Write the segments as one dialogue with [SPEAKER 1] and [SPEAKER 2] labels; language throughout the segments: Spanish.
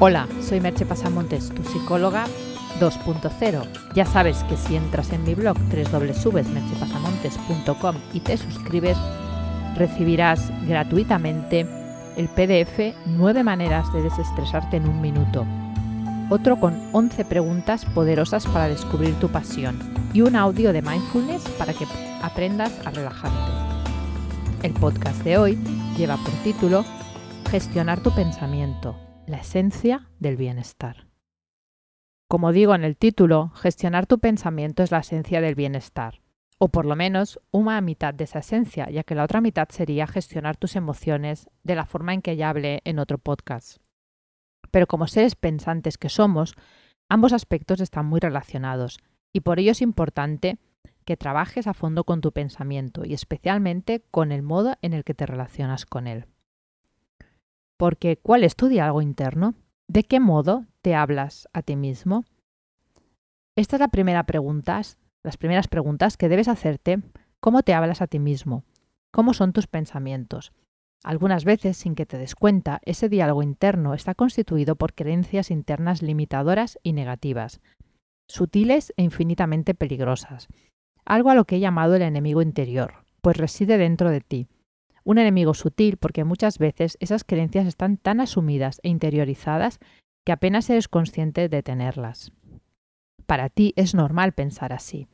[SPEAKER 1] Hola, soy Merche Pasamontes, tu psicóloga 2.0. Ya sabes que si entras en mi blog www.merchepasamontes.com y te suscribes, recibirás gratuitamente el PDF 9 maneras de desestresarte en un minuto, otro con 11 preguntas poderosas para descubrir tu pasión y un audio de mindfulness para que aprendas a relajarte. El podcast de hoy lleva por título Gestionar tu pensamiento la esencia del bienestar. Como digo en el título, gestionar tu pensamiento es la esencia del bienestar, o por lo menos una mitad de esa esencia, ya que la otra mitad sería gestionar tus emociones de la forma en que ya hablé en otro podcast. Pero como seres pensantes que somos, ambos aspectos están muy relacionados, y por ello es importante que trabajes a fondo con tu pensamiento y especialmente con el modo en el que te relacionas con él. Porque ¿cuál es tu diálogo interno? ¿De qué modo te hablas a ti mismo? Esta es la primera pregunta, las primeras preguntas que debes hacerte. ¿Cómo te hablas a ti mismo? ¿Cómo son tus pensamientos? Algunas veces, sin que te des cuenta, ese diálogo interno está constituido por creencias internas limitadoras y negativas, sutiles e infinitamente peligrosas, algo a lo que he llamado el enemigo interior, pues reside dentro de ti, un enemigo sutil porque muchas veces esas creencias están tan asumidas e interiorizadas que apenas eres consciente de tenerlas. Para ti es normal pensar así.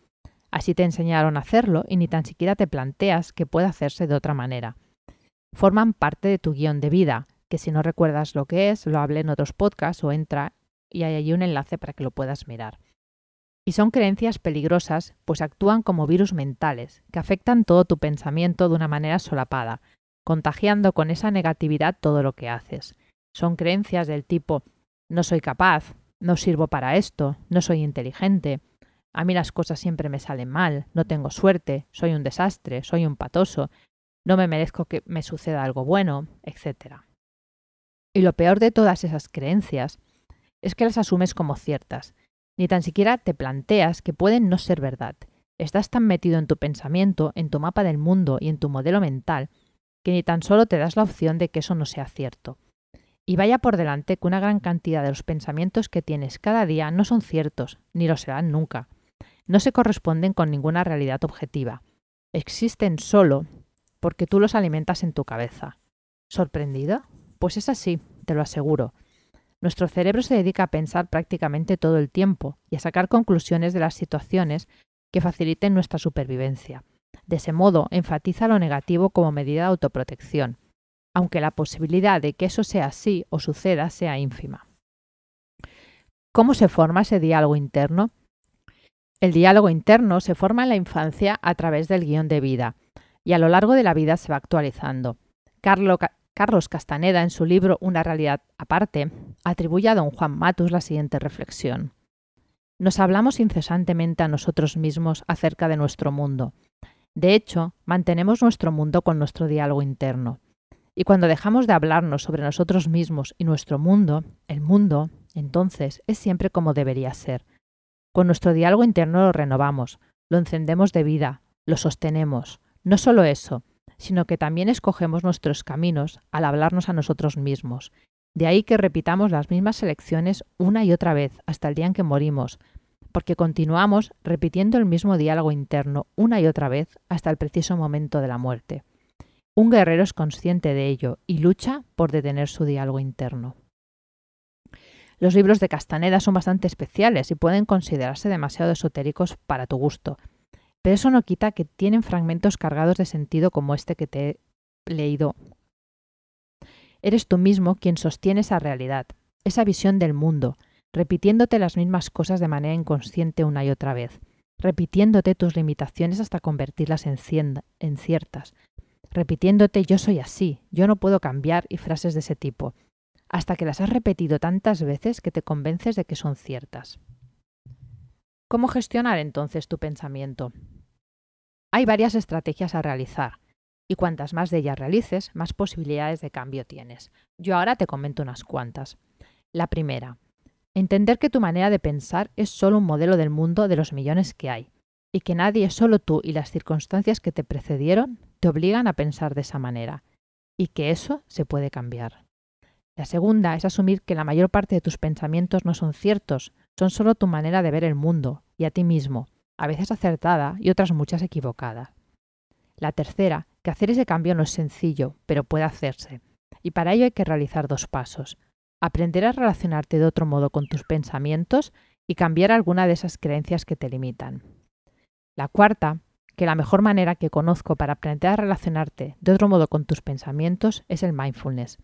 [SPEAKER 1] Así te enseñaron a hacerlo y ni tan siquiera te planteas que puede hacerse de otra manera. Forman parte de tu guion de vida, que si no recuerdas lo que es, lo hablé en otros podcasts o entra y hay allí un enlace para que lo puedas mirar. Y son creencias peligrosas, pues actúan como virus mentales, que afectan todo tu pensamiento de una manera solapada, contagiando con esa negatividad todo lo que haces. Son creencias del tipo no soy capaz, no sirvo para esto, no soy inteligente, a mí las cosas siempre me salen mal, no tengo suerte, soy un desastre, soy un patoso, no me merezco que me suceda algo bueno, etc. Y lo peor de todas esas creencias es que las asumes como ciertas, ni tan siquiera te planteas que pueden no ser verdad. Estás tan metido en tu pensamiento, en tu mapa del mundo y en tu modelo mental, que ni tan solo te das la opción de que eso no sea cierto. Y vaya por delante que una gran cantidad de los pensamientos que tienes cada día no son ciertos, ni lo serán nunca. No se corresponden con ninguna realidad objetiva. Existen solo porque tú los alimentas en tu cabeza. ¿Sorprendido? Pues es así, te lo aseguro. Nuestro cerebro se dedica a pensar prácticamente todo el tiempo y a sacar conclusiones de las situaciones que faciliten nuestra supervivencia. De ese modo, enfatiza lo negativo como medida de autoprotección, aunque la posibilidad de que eso sea así o suceda sea ínfima. ¿Cómo se forma ese diálogo interno? El diálogo interno se forma en la infancia a través del guion de vida y a lo largo de la vida se va actualizando. Carlos Castaneda, en su libro Una realidad aparte, atribuye a don Juan Matus la siguiente reflexión. Nos hablamos incesantemente a nosotros mismos acerca de nuestro mundo. De hecho, mantenemos nuestro mundo con nuestro diálogo interno. Y cuando dejamos de hablarnos sobre nosotros mismos y nuestro mundo, el mundo, entonces, es siempre como debería ser. Con nuestro diálogo interno lo renovamos, lo encendemos de vida, lo sostenemos. No solo eso, sino que también escogemos nuestros caminos al hablarnos a nosotros mismos. De ahí que repitamos las mismas elecciones una y otra vez hasta el día en que morimos, porque continuamos repitiendo el mismo diálogo interno una y otra vez hasta el preciso momento de la muerte. Un guerrero es consciente de ello y lucha por detener su diálogo interno. Los libros de Castaneda son bastante especiales y pueden considerarse demasiado esotéricos para tu gusto, pero eso no quita que tienen fragmentos cargados de sentido como este que te he leído. Eres tú mismo quien sostiene esa realidad, esa visión del mundo, repitiéndote las mismas cosas de manera inconsciente una y otra vez, repitiéndote tus limitaciones hasta convertirlas en, en ciertas, repitiéndote yo soy así, yo no puedo cambiar y frases de ese tipo, hasta que las has repetido tantas veces que te convences de que son ciertas. ¿Cómo gestionar entonces tu pensamiento? Hay varias estrategias a realizar y cuantas más de ellas realices, más posibilidades de cambio tienes. Yo ahora te comento unas cuantas. La primera, entender que tu manera de pensar es solo un modelo del mundo de los millones que hay y que nadie, solo tú y las circunstancias que te precedieron, te obligan a pensar de esa manera y que eso se puede cambiar. La segunda es asumir que la mayor parte de tus pensamientos no son ciertos, son solo tu manera de ver el mundo y a ti mismo, a veces acertada y otras muchas equivocadas. La tercera, que hacer ese cambio no es sencillo, pero puede hacerse. Y para ello hay que realizar dos pasos. Aprender a relacionarte de otro modo con tus pensamientos y cambiar alguna de esas creencias que te limitan. La cuarta, que la mejor manera que conozco para aprender a relacionarte de otro modo con tus pensamientos es el mindfulness.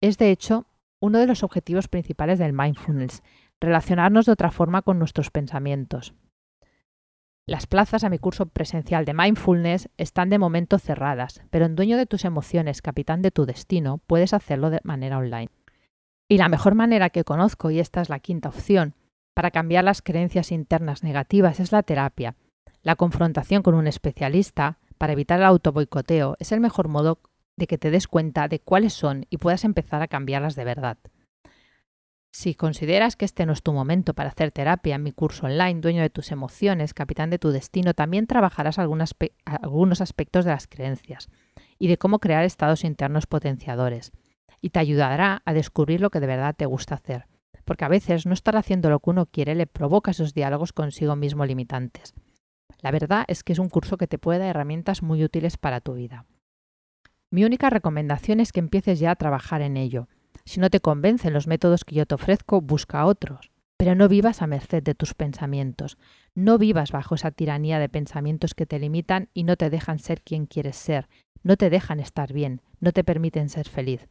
[SPEAKER 1] Es de hecho uno de los objetivos principales del mindfulness, relacionarnos de otra forma con nuestros pensamientos. Las plazas a mi curso presencial de mindfulness están de momento cerradas, pero en Dueño de tus emociones, capitán de tu destino, puedes hacerlo de manera online. Y la mejor manera que conozco, y esta es la quinta opción, para cambiar las creencias internas negativas es la terapia. La confrontación con un especialista para evitar el autoboicoteo es el mejor modo de que te des cuenta de cuáles son y puedas empezar a cambiarlas de verdad. Si consideras que este no es tu momento para hacer terapia en mi curso online, dueño de tus emociones, capitán de tu destino, también trabajarás algunos aspectos de las creencias y de cómo crear estados internos potenciadores. Y te ayudará a descubrir lo que de verdad te gusta hacer porque a veces no estar haciendo lo que uno quiere le provoca esos diálogos consigo mismo limitantes. La verdad es que es un curso que te puede dar herramientas muy útiles para tu vida. Mi única recomendación es que empieces ya a trabajar en ello. Si no te convencen los métodos que yo te ofrezco, busca otros. Pero no vivas a merced de tus pensamientos. No vivas bajo esa tiranía de pensamientos que te limitan y no te dejan ser quien quieres ser. No te dejan estar bien. No te permiten ser feliz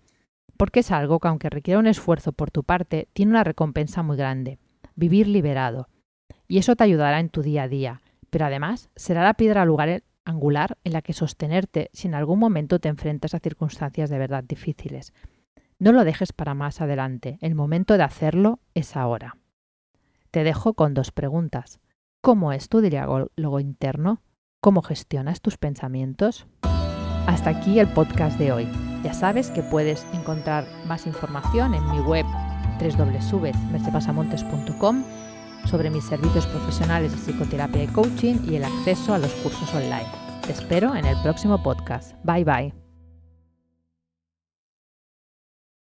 [SPEAKER 1] porque es algo que aunque requiera un esfuerzo por tu parte, tiene una recompensa muy grande, vivir liberado. Y eso te ayudará en tu día a día, pero además será la piedra lugar angular en la que sostenerte si en algún momento te enfrentas a circunstancias de verdad difíciles. No lo dejes para más adelante, el momento de hacerlo es ahora. Te dejo con dos preguntas. ¿Cómo es tu diálogo interno? ¿Cómo gestionas tus pensamientos? Hasta aquí el podcast de hoy. Ya sabes que puedes encontrar más información en mi web www.mercepasamontes.com sobre mis servicios profesionales de psicoterapia y coaching y el acceso a los cursos online. Te espero en el próximo podcast. Bye bye.